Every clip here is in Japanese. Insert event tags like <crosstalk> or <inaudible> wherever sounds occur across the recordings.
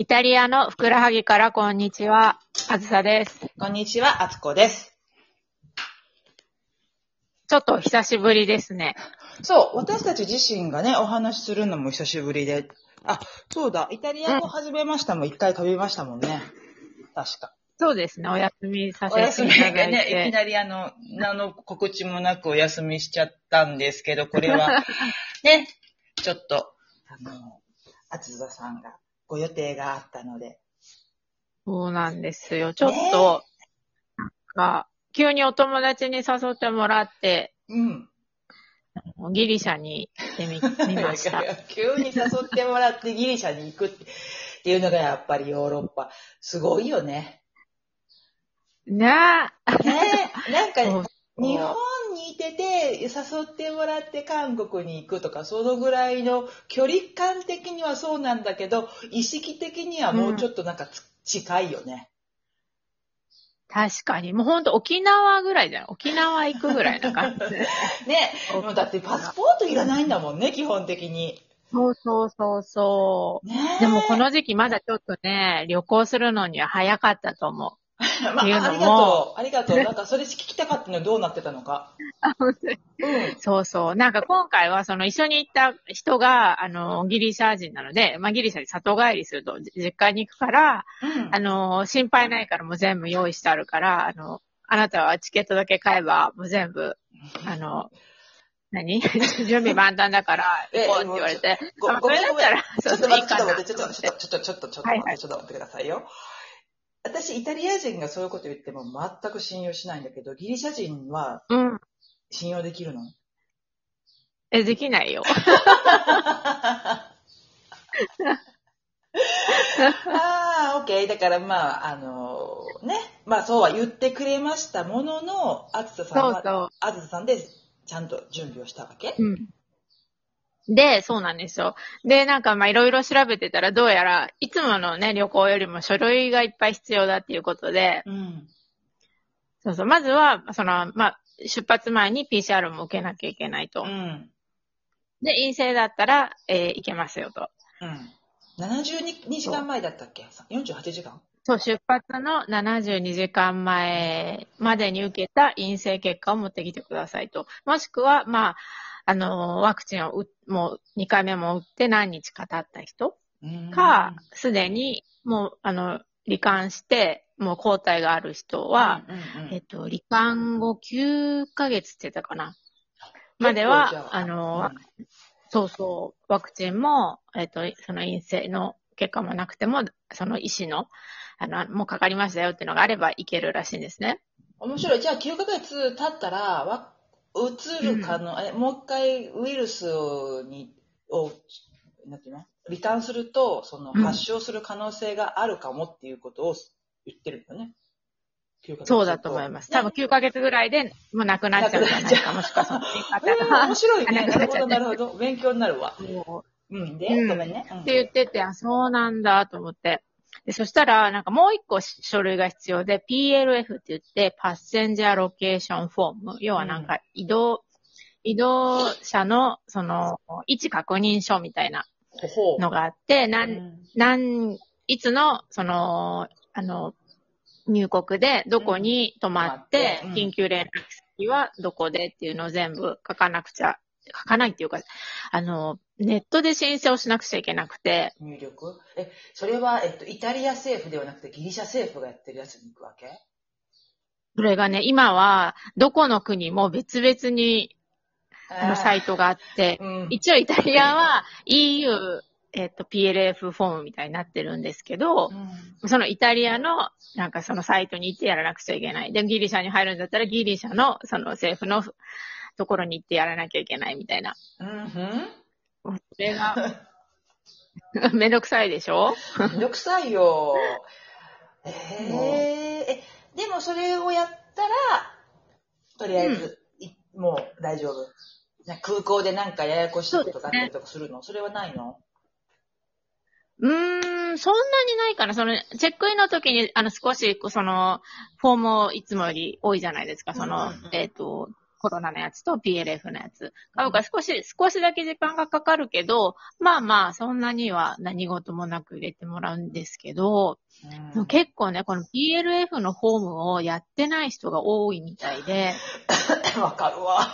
イタリアのふくらはぎからこんにちは、あずさです。こんにちは、あつこです。ちょっとお久しぶりですね。そう、私たち自身がね、お話しするのも久しぶりで。あ、そうだ、イタリア語始めましたもん、一回飛びましたもんね。確か。そうですね、お休みさお休みせていただいがね、いきて。なりあの、何の告知もなくお休みしちゃったんですけど、これは、<laughs> ね、ちょっと、あの、あつざさんがご予定があったので。そうなんですよ。ちょっと、なんか、急にお友達に誘ってもらって、うん。ギリシャに行ってみ、みました。<laughs> 急に誘ってもらってギリシャに行くっていうのがやっぱりヨーロッパ。すごいよね。ねねえ、なんか、<laughs> 日本にいてて、誘ってもらって韓国に行くとか、そのぐらいの距離感的にはそうなんだけど、意識的にはもうちょっとなんかつ、近いよね。確かに。もうほんと沖縄ぐらいじゃん。沖縄行くぐらいな感じ。<laughs> ね。もうだってパスポートいらないんだもんね、基本的に。そうそうそうそう。ねえでもこ、の時期まだちょっとね、旅行するのには早かったと思う。<laughs> まあ、ありっていうのもがとう。ありがとう。なんかそれ聞きたかったのどうなってたのか。うん。そうそう。なんか今回はその一緒に行った人が、あの、ギリシャ人なので、まあギリシャに里帰りすると、じ実家に行くから、うんあの、心配ないからもう全部用意してあるから、あの、あなたはチケットだけ買えば、もう全部、あの、何？<laughs> 準備万端だから、え行こうって言われて、ごあそれだったら、ちょっと待って、ちょっと待って、ちょっと、ちょっと、ちょっと、ちょっと、ちょっと待ってくださいよ。私、イタリア人がそういうこと言っても全く信用しないんだけど、ギリシャ人はうん。信用できるの？え、できないよ。ああ、オッケー。だから、まあ、あのね。まあ、そうは言ってくれましたものの、あずささんは、そうそう。あずささんで、ちゃんと準備をしたわけうん。で、そうなんですよ。で、なんかまあいろいろ調べてたらどうやら、いつものね、旅行よりも書類がいっぱい必要だっていうことで、うん。そうそう、まずは、その、まあ、出発前に PCR も受けなきゃいけないとう。ん。で、陰性だったら、えー行けますよと。うん。72時間前だったっけ ?48 時間？そう、出発の72時間前までに受けた陰性結果を持ってきてくださいと。もしくは、まあ、あの、ワクチンを打もう2回目も打って何日か経った人うんか、すでにもう、あの、罹患して、もう抗体がある人は、、うんうんうんえっと、罹患後9ヶ月って言ってたかな。まではああのそうそう、ワクチンも、えっと、その陰性の結果もなくても、その医師の、あの、もうかかりましたよっていうのがあればいけるらしいんですね。面白い。じゃあ9ヶ月経ったら、わ、うつる可能、え、もう一回ウイルスに、を、なんていうの？罹患すると、そのうん発症する可能性があるかもっていうことを言ってるんだよね。9ヶ月そうだと思います。多分ね9ヶ月ぐらいでもうなくなっちゃうんじゃないか、もしくはその言いえー方面白いね。<laughs> なるほど、なるほど。勉強になるわ。が。うん。で、うんごめんね。うんって言ってて、あ、そうなんだと思って。で、そしたら、なんかもう一個書類が必要で、PLF って言って、パッセンジャーロケーションフォーム。要はなんか移動、移動者の、その、位置確認書みたいな。のがあって、うなん、んなん、いつの、その、あの、入国でどこに泊まって、うん緊急連絡先はどこでっていうのを全部書かなくちゃ、書かないっていうか、あの、ネットで申請をしなくちゃいけなくて、入力？え、それは、えっと、イタリア政府ではなくてギリシャ政府がやってるやつに行くわけ？それがね、今は、どこの国も別々に、あの、サイトがあって、うん。一応イタリアは EU、えっと、PLF フォームみたいになってるんですけどう、ん。そのイタリアの、なんかそのサイトに行ってやらなくちゃいけない。で、ギリシャに入るんだったらギリシャの、その政府のところに行ってやらなきゃいけないみたいな。うんふん。それが、<laughs> めんどくさいでしょ？めんどくさいよ。えー、え、でもそれをやったら、とりあえず、いもう大丈夫。な空港でなんかややこしいことがあったりとかするの？そ,、れはないの？うーん、そんなにないかな。その、チェックインの時に、あの、少し、その、フォームをいつもより多いじゃないですか。その、うんうんうんえっ、と、コロナのやつと PLF のやつ買うから少し、少しだけ時間がかかるけど、まあまあ、そんなには何事もなく入れてもらうんですけど、うん結構ね、この PLF のフォームをやってない人が多いみたいで、<coughs> わかるわ。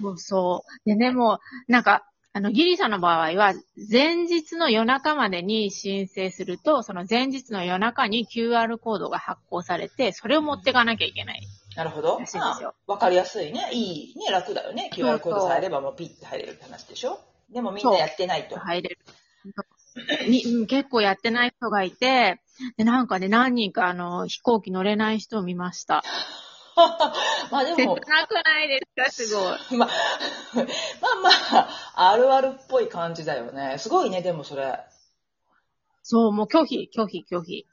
そうそう。でね、もう、なんか、あの、ギリシャの場合は、前日の夜中までに申請すると、その前日の夜中に QR コードが発行されて、それを持ってかなきゃいけない。なるほど。らしいですよまあわかりやすいね。いいね。楽だよね。QR コードさえればもうピッて入れるって話でしょでもみんなやってないと。入れる。にうん結構やってない人がいて、で、なんかね、何人かあの、飛行機乗れない人を見ました。<laughs> まあで切なも、くないですか、すごい。<laughs> まあ、まあまあ、あるあるっぽい感じだよね。すごいね、でもそれ。そう、もう拒否、拒否、拒否。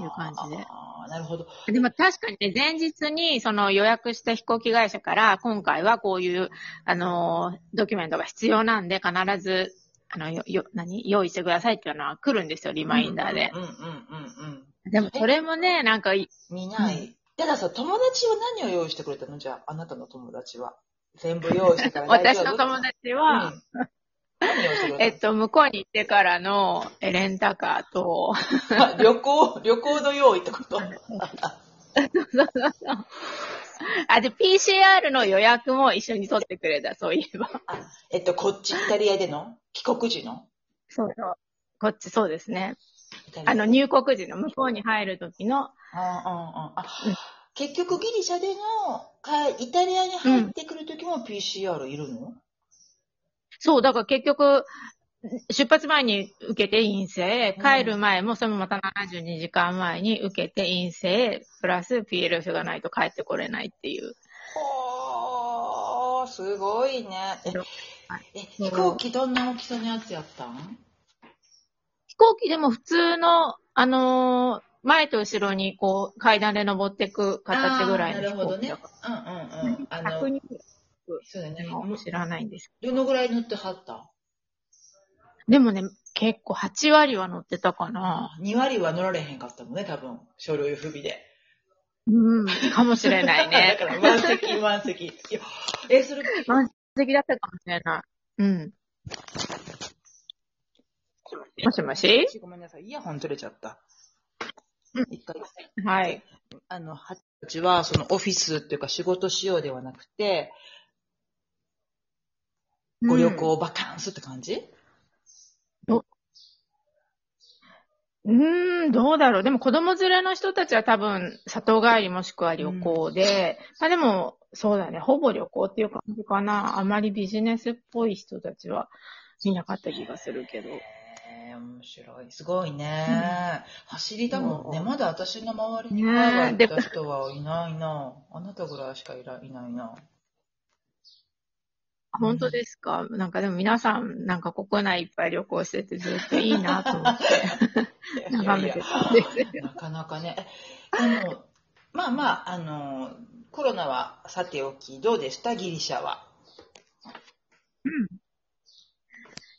いう感じであーなるほど。でも確かにね、前日にその予約した飛行機会社から、今回はこういう、あのー、ドキュメントが必要なんで、必ず、あの、よ、よ、何？用意してくださいっていうのは来るんですよ、リマインダーで。うんうんうんうんうん。でもそれもね、なんかい、見ない。たださ、友達は何を用意してくれたの？じゃあ、あなたの友達は。全部用意してから <laughs> 私の友達は、うんえっと、向こうに行ってからのえレンタカーと、あ <laughs> 旅行、旅行の用意ってこと？あ、で、PCR の予約も一緒に取ってくれた、そういえば。えっと、こっち、イタリアでの？帰国時の？そうそう。こっちそうですね。あの、入国時の向こうに入る時の、ああああうん。結局ギリシャでのかイタリアに入ってくるときも PCR いるの、そう、だから結局、出発前に受けて陰性、帰る前もそれもまた72時間前に受けて陰性、プラス PLF がないと帰ってこれないっていう。ほー、すごいね。え飛行機どんな大きさのやつやったん？飛行機でも普通の、あのー前と後ろにこう階段で登っていく形ぐらいの飛あーなるほどね。うんうんうん。あら。の100、人そうだね。も知らないんです。どのぐらい乗ってはった？でもね、結構8割は乗ってたかな。2割は乗られへんかったもんね、多分。書類不備で。うん、かもしれないね <laughs> だ。から満席満席。いや、え、それ、満席だったかもしれない。うん。もしもし？ごめんなさい。イヤホン取れちゃった。うん一回。はい。あの、はたちは、そのオフィスっていうか仕事しようではなくて、ご旅行、バカンスって感じ、うーん、どうだろう。でも子供連れの人たちは多分、里帰りもしくは旅行で、まあでも、そうだね、ほぼ旅行っていう感じかな。あまりビジネスっぽい人たちはいなかった気がするけど。えー、面白い。すごいね。走りだもんね。うんまだ私の周りにね海外行った人はいないな。あなたぐらいしかいらいないな。本当ですか？なんかでも皆さん、なんか国内いっぱい旅行しててずっといいなと思って <laughs> 眺めてたんですよ。なかなかね。えでも、まあまあ、あの、コロナはさておき、どうでした？ギリシャは。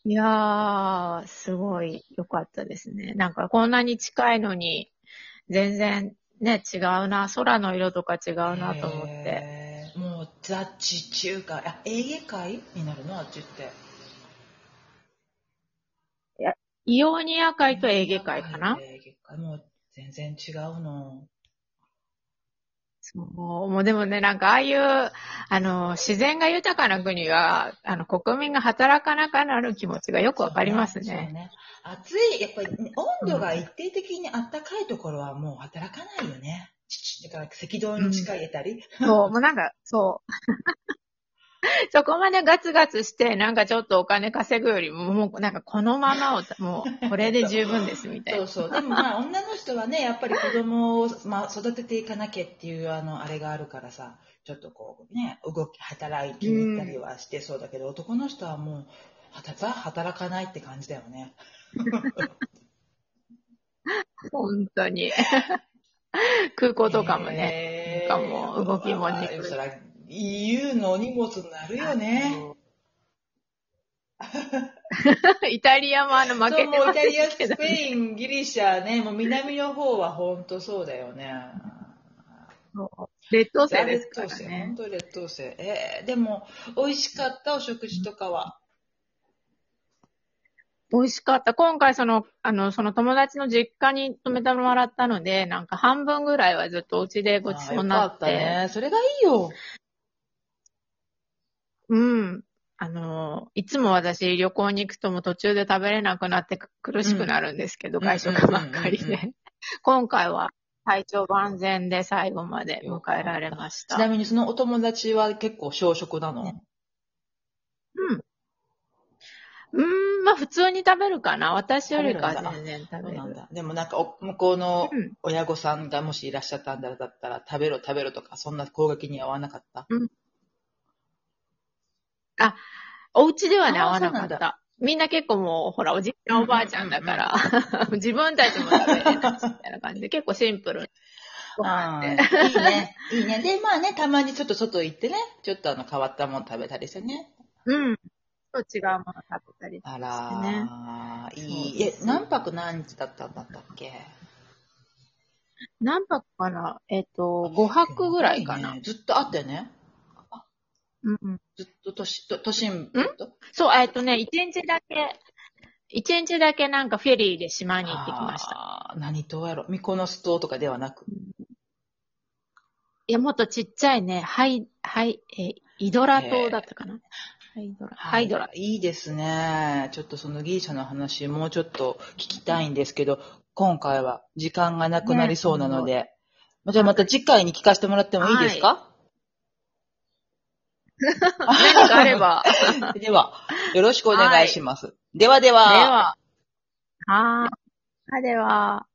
いやー、すごい良かったですね。なんかこんなに近いのに、全然ね、違うな。空の色とか違うなと思って。ザ・地中海。あ、エーゲ海になるの？あっちって。イオニア海とエーゲ海かな？エーゲ海。もう、全然違うの。そう。もうでもね、なんかああいう、あの、自然が豊かな国は、あの、国民が働かなくなる気持ちがよくわかりますそうね。暑い、やっぱりね温度が一定的に暖かいところはもう働かないよね。だから赤道に近いたり？そう、もうなんか、そう。<laughs> そこまでガツガツして、なんかちょっとお金稼ぐよりも、もうなんかこのままを、もうこれで十分ですみたいな。<laughs> そうそう。でもまあ女の人はね、やっぱり子供を、まあ、育てていかなきゃっていうあの、あれがあるからさ、ちょっとこうね、動き、働きに行ったりはしてそうだけど、男の人はもう、はたザ働かないって感じだよね。<laughs> 本当に。<laughs> 空港とかもね、ねなんかもう動きもにくいそら、EU のお荷物になるよね。<laughs> イタリアもあの負けてもうイまタリア、スペイン、ギリシャね、もう南の方は本当そうだよね。そう劣等生ですから。ね本。当に劣等生。えー、でも、美味しかったお食事とかは？美味しかった。今回その、あの、その友達の実家に泊めてもらったので、なんか半分ぐらいはずっとお家でごちそうになって。ったね。それがいいよ。うん。あの、いつも私旅行に行くともう途中で食べれなくなってく苦しくなるんですけど、うん外食ばっかりで。今回は体調万全で最後まで迎えられました。ちなみにそのお友達は結構小食なの、ねうん。うーん、まあ普通に食べるかな。私よりかは全然食べる。そうなんだ。でもなんかお向こうのうん。親御さんがもしいらっしゃったんだったら、食べろ食べろとか、そんな攻撃には合わなかった？お家ではね、あー合わなかそうなんった。みんな結構もう、ほら、おじいちゃんおばあちゃんだから、<laughs> 自分たちも食べれないし、みたいな感じで、結構シンプルにご飯あいいね。いいね。で、まあね、たまにちょっと外行ってね、ちょっとあの変わったもの食べたりしてね。うん。と違うもの食べたりあしてらね。ー、いい。え、何泊何日だったんだったっけ？何泊かな？えっ、と、5泊ぐらいかな。ねずっとあったよね。うんうん。ずっと都市、都都心部とそう、えっ、とね、1日だけ、一日だけなんかフェリーで島に行ってきました。あー何島やろ？ミコノス島とかではなく？いや、もっとちっちゃいね、ハイ、ハイ、えーイドラ島だったかな。ハイドラ。ハイドラ。いいですね。ちょっとそのギリシャの話、もうちょっと聞きたいんですけど、今回は時間がなくなりそうなので、じゃあまた次回に聞かせてもらってもいいですか、<laughs> 何かあれば。<laughs> では、よろしくお願いします。ではでは。では。はーい。では。